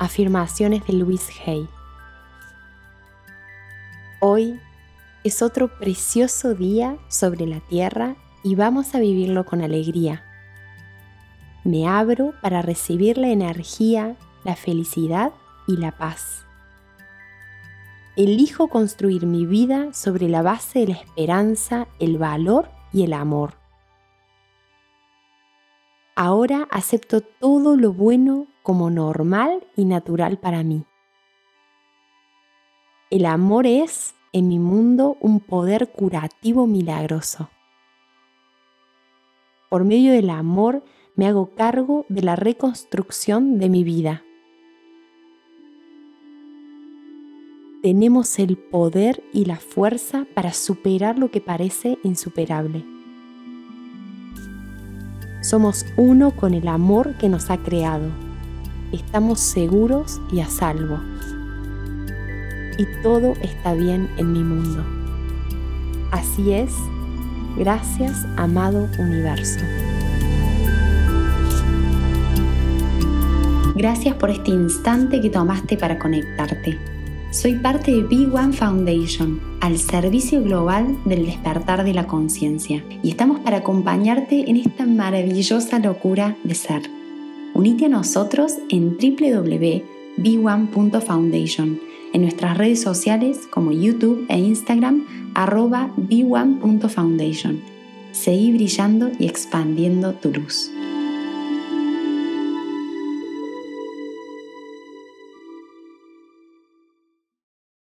Afirmaciones de Luis Hay. Hoy es otro precioso día sobre la tierra y vamos a vivirlo con alegría. Me abro para recibir la energía, la felicidad y la paz. Elijo construir mi vida sobre la base de la esperanza, el valor y el amor. Ahora acepto todo lo bueno como normal y natural para mí. El amor es, en mi mundo, un poder curativo milagroso. Por medio del amor me hago cargo de la reconstrucción de mi vida. Tenemos el poder y la fuerza para superar lo que parece insuperable. Somos uno con el amor que nos ha creado estamos seguros y a salvo. Y todo está bien en mi mundo. Así es, gracias amado universo. Gracias por este instante que tomaste para conectarte. Soy parte de Big One Foundation, al servicio global del despertar de la conciencia, y estamos para acompañarte en esta maravillosa locura de ser. Unite a nosotros en www.b1.foundation, en nuestras redes sociales como YouTube e Instagram arroba b1.foundation. Seguí brillando y expandiendo tu luz.